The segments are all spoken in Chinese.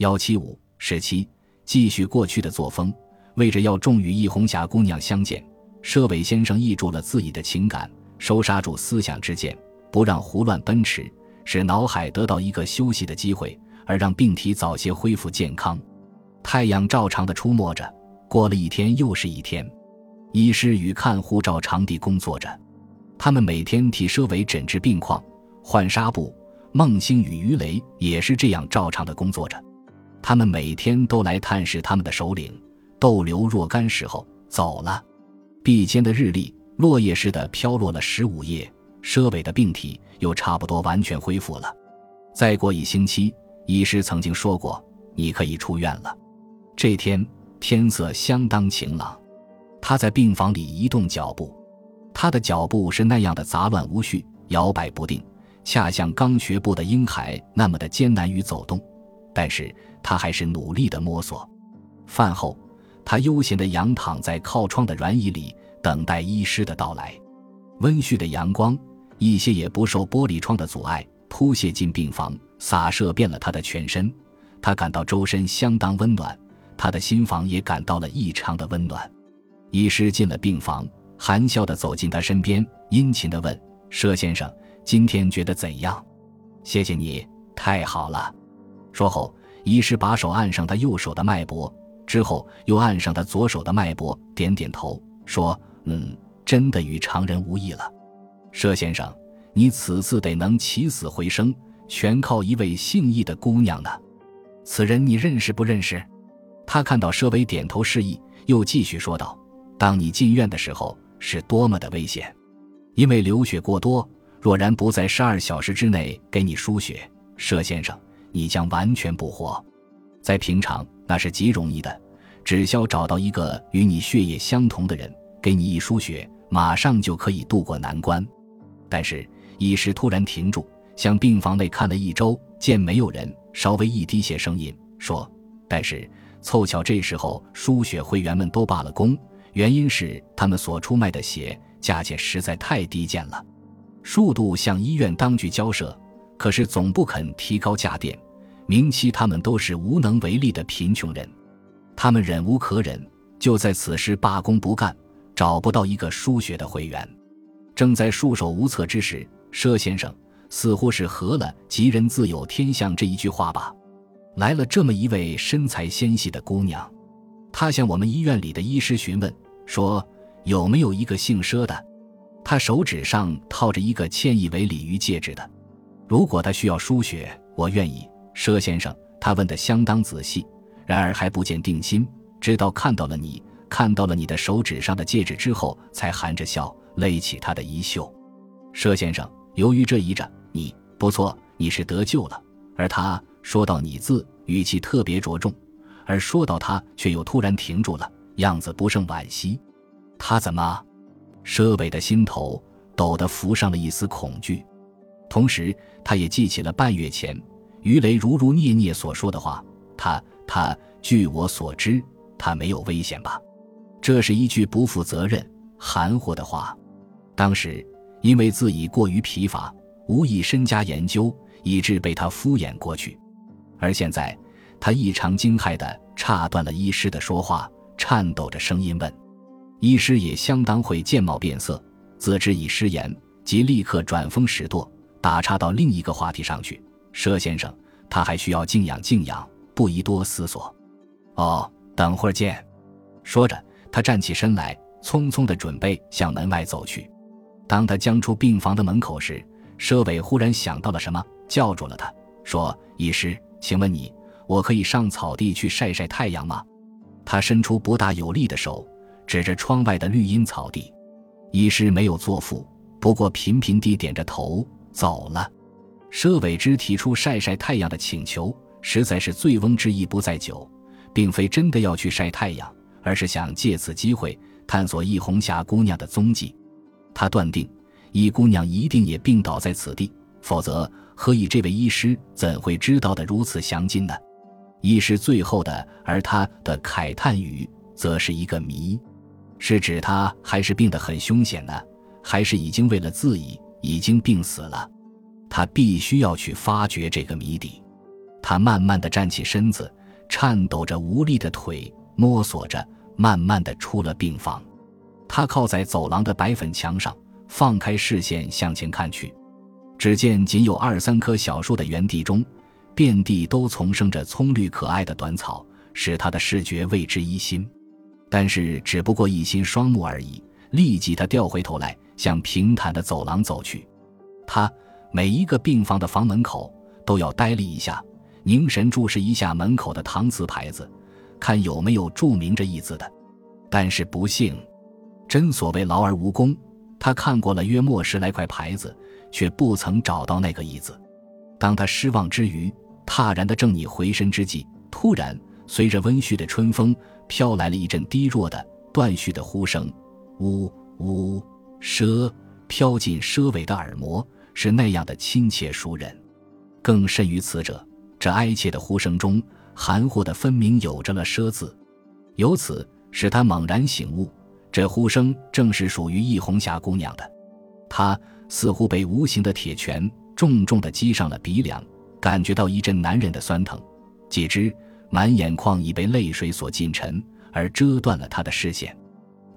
幺七五十七，继续过去的作风，为着要重与易红霞姑娘相见，佘伟先生抑住了自己的情感，收杀住思想之剑，不让胡乱奔驰，使脑海得到一个休息的机会，而让病体早些恢复健康。太阳照常的出没着，过了一天又是一天，医师与看护照常地工作着，他们每天替佘伟诊治病况，换纱布。孟星与于雷也是这样照常的工作着，他们每天都来探视他们的首领。逗留若干时候走了，壁间的日历落叶似的飘落了十五页，佘伟的病体又差不多完全恢复了。再过一星期，医师曾经说过，你可以出院了。这天天色相当晴朗，他在病房里移动脚步，他的脚步是那样的杂乱无序，摇摆不定。恰像刚学步的婴孩那么的艰难与走动，但是他还是努力的摸索。饭后，他悠闲的仰躺在靠窗的软椅里，等待医师的到来。温煦的阳光，一些也不受玻璃窗的阻碍，扑泻进病房，洒射遍了他的全身。他感到周身相当温暖，他的心房也感到了异常的温暖。医师进了病房，含笑的走进他身边，殷勤的问：“佘先生。”今天觉得怎样？谢谢你，太好了。说后，医师把手按上他右手的脉搏，之后又按上他左手的脉搏，点点头，说：“嗯，真的与常人无异了。”佘先生，你此次得能起死回生，全靠一位姓易的姑娘呢。此人你认识不认识？他看到佘伟点头示意，又继续说道：“当你进院的时候，是多么的危险，因为流血过多。”若然不在十二小时之内给你输血，佘先生，你将完全不活。在平常那是极容易的，只需要找到一个与你血液相同的人，给你一输血，马上就可以渡过难关。但是医师突然停住，向病房内看了一周，见没有人，稍微一低些声音说：“但是凑巧这时候输血会员们都罢了工，原因是他们所出卖的血价钱实在太低贱了。”数度向医院当局交涉，可是总不肯提高价店，明期他们都是无能为力的贫穷人，他们忍无可忍，就在此时罢工不干，找不到一个输血的会员。正在束手无策之时，佘先生似乎是合了“吉人自有天相”这一句话吧，来了这么一位身材纤细的姑娘，她向我们医院里的医师询问说：“有没有一个姓佘的？”他手指上套着一个嵌意为鲤鱼戒指的，如果他需要输血，我愿意。佘先生，他问得相当仔细，然而还不见定心，直到看到了你，看到了你的手指上的戒指之后，才含着笑勒起他的衣袖。佘先生，由于这一着，你不错，你是得救了。而他说到“你”字，语气特别着重，而说到他，却又突然停住了，样子不胜惋惜。他怎么？佘伟的心头陡地浮上了一丝恐惧，同时他也记起了半月前于雷如如聂聂所说的话：“他他，据我所知，他没有危险吧？”这是一句不负责任、含糊的话。当时因为自己过于疲乏，无意深加研究，以致被他敷衍过去。而现在，他异常惊骇地岔断了医师的说话，颤抖着声音问。医师也相当会见貌变色，自知已失言，即立刻转风使舵，打岔到另一个话题上去。佘先生，他还需要静养静养，不宜多思索。哦，等会儿见。说着，他站起身来，匆匆的准备向门外走去。当他将出病房的门口时，佘伟忽然想到了什么，叫住了他，说：“医师，请问你，我可以上草地去晒晒太阳吗？”他伸出不大有力的手。指着窗外的绿荫草地，医师没有作负，不过频频地点着头走了。佘伟之提出晒晒太阳的请求，实在是醉翁之意不在酒，并非真的要去晒太阳，而是想借此机会探索易红霞姑娘的踪迹。他断定易姑娘一定也病倒在此地，否则何以这位医师怎会知道的如此详尽呢？医师最后的而他的慨叹语，则是一个谜。是指他还是病得很凶险呢？还是已经为了自己已经病死了？他必须要去发掘这个谜底。他慢慢的站起身子，颤抖着无力的腿，摸索着，慢慢的出了病房。他靠在走廊的白粉墙上，放开视线向前看去，只见仅有二三棵小树的园地中，遍地都丛生着葱绿可爱的短草，使他的视觉为之一新。但是只不过一心双目而已。立即，他掉回头来，向平坦的走廊走去。他每一个病房的房门口都要呆立一下，凝神注视一下门口的搪瓷牌子，看有没有注明这一字的。但是不幸，真所谓劳而无功。他看过了约莫十来块牌子，却不曾找到那个一字。当他失望之余，踏然的正拟回身之际，突然随着温煦的春风，飘来了一阵低弱的断续的呼声。呜呜，奢飘进奢尾的耳膜，是那样的亲切熟人。更甚于此者，这哀切的呼声中，含糊的分明有着了“奢”字。由此使他猛然醒悟，这呼声正是属于易红霞姑娘的。他似乎被无形的铁拳重重的击上了鼻梁，感觉到一阵难忍的酸疼，几只满眼眶已被泪水所浸沉，而遮断了他的视线。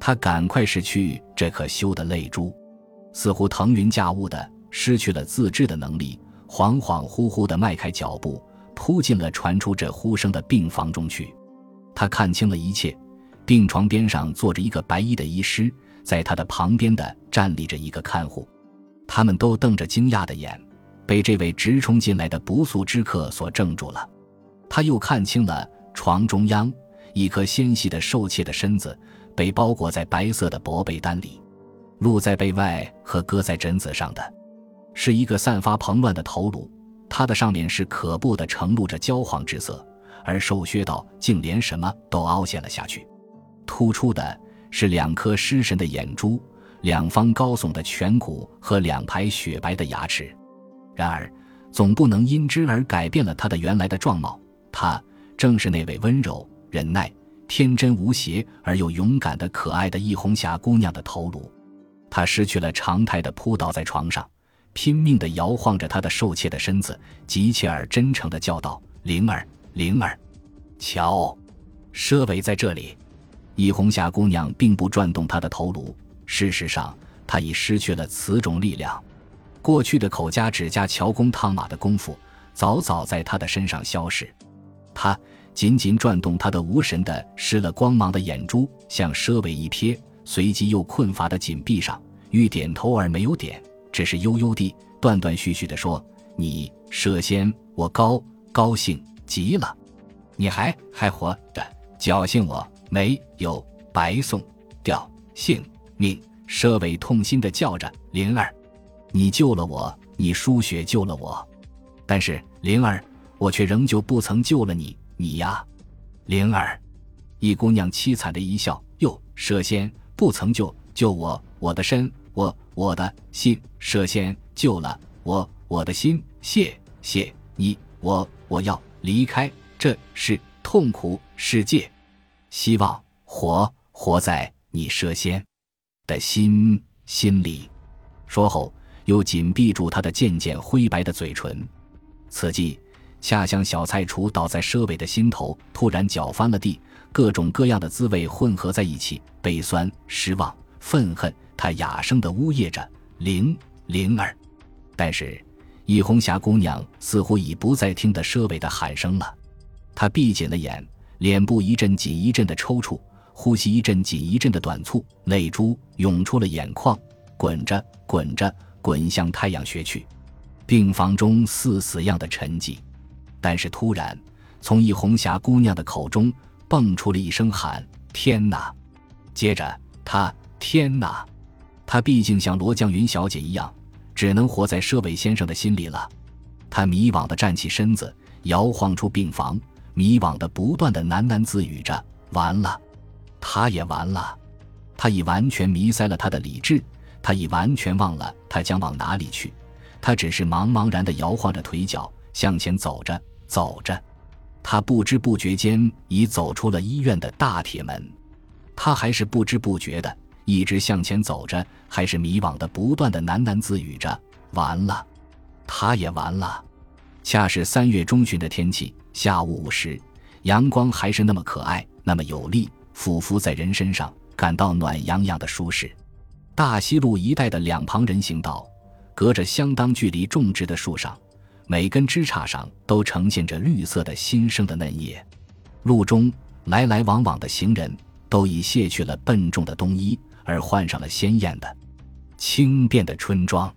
他赶快拭去这颗羞的泪珠，似乎腾云驾雾的失去了自制的能力，恍恍惚惚的迈开脚步，扑进了传出这呼声的病房中去。他看清了一切，病床边上坐着一个白衣的医师，在他的旁边的站立着一个看护，他们都瞪着惊讶的眼，被这位直冲进来的不速之客所怔住了。他又看清了床中央一颗纤细的瘦怯的身子。被包裹在白色的薄被单里，露在被外和搁在枕子上的，是一个散发蓬乱的头颅。它的上面是可怖的，呈露着焦黄之色，而瘦削到竟连什么都凹陷了下去。突出的是两颗失神的眼珠，两方高耸的颧骨和两排雪白的牙齿。然而，总不能因之而改变了他的原来的状貌。他正是那位温柔忍耐。天真无邪而又勇敢的可爱的易红霞姑娘的头颅，她失去了常态的扑倒在床上，拼命的摇晃着她的瘦怯的身子，急切而真诚的叫道：“灵儿，灵儿，瞧，佘伟在这里。”易红霞姑娘并不转动她的头颅，事实上，她已失去了此种力量。过去的口加指甲、乔工烫马的功夫，早早在她的身上消失。她。紧紧转动他的无神的失了光芒的眼珠，向佘伟一瞥，随即又困乏的紧闭上，欲点头而没有点，只是悠悠地、断断续续地说：“你佘仙，我高高兴极了，你还还活着，侥幸我没有白送掉性命。”佘伟痛心地叫着：“灵儿，你救了我，你输血救了我，但是灵儿，我却仍旧不曾救了你。”你呀，灵儿，一姑娘凄惨的一笑。哟，蛇仙不曾救救我，我的身，我我的心，蛇仙救了我，我的心。谢谢你，我我要离开这是痛苦世界，希望活活在你蛇仙的心心里。说后，又紧闭住他的渐渐灰白的嘴唇。此际。恰像小菜厨倒在佘伟的心头，突然搅翻了地，各种各样的滋味混合在一起，悲酸、失望、愤恨。他哑声的呜咽着：“灵灵儿。”但是易红霞姑娘似乎已不再听得佘伟的喊声了。她闭紧了眼，脸部一阵紧一阵的抽搐，呼吸一阵紧一阵的短促，泪珠涌出了眼眶，滚着滚着滚向太阳穴去。病房中似死样的沉寂。但是突然，从易红霞姑娘的口中蹦出了一声喊：“天哪！”接着，她“天哪！”她毕竟像罗江云小姐一样，只能活在佘伟先生的心里了。她迷惘地站起身子，摇晃出病房，迷惘地不断地喃喃自语着：“完了，他也完了。他已完全迷塞了他的理智，他已完全忘了他将往哪里去。他只是茫茫然地摇晃着腿脚向前走着。”走着，他不知不觉间已走出了医院的大铁门。他还是不知不觉的一直向前走着，还是迷惘的不断的喃喃自语着：“完了，他也完了。”恰是三月中旬的天气，下午五时，阳光还是那么可爱，那么有力，俯伏在人身上，感到暖洋洋的舒适。大西路一带的两旁人行道，隔着相当距离种植的树上，每根枝杈上都呈现着绿色的新生的嫩叶。路中来来往往的行人，都已卸去了笨重的冬衣，而换上了鲜艳的、轻便的春装。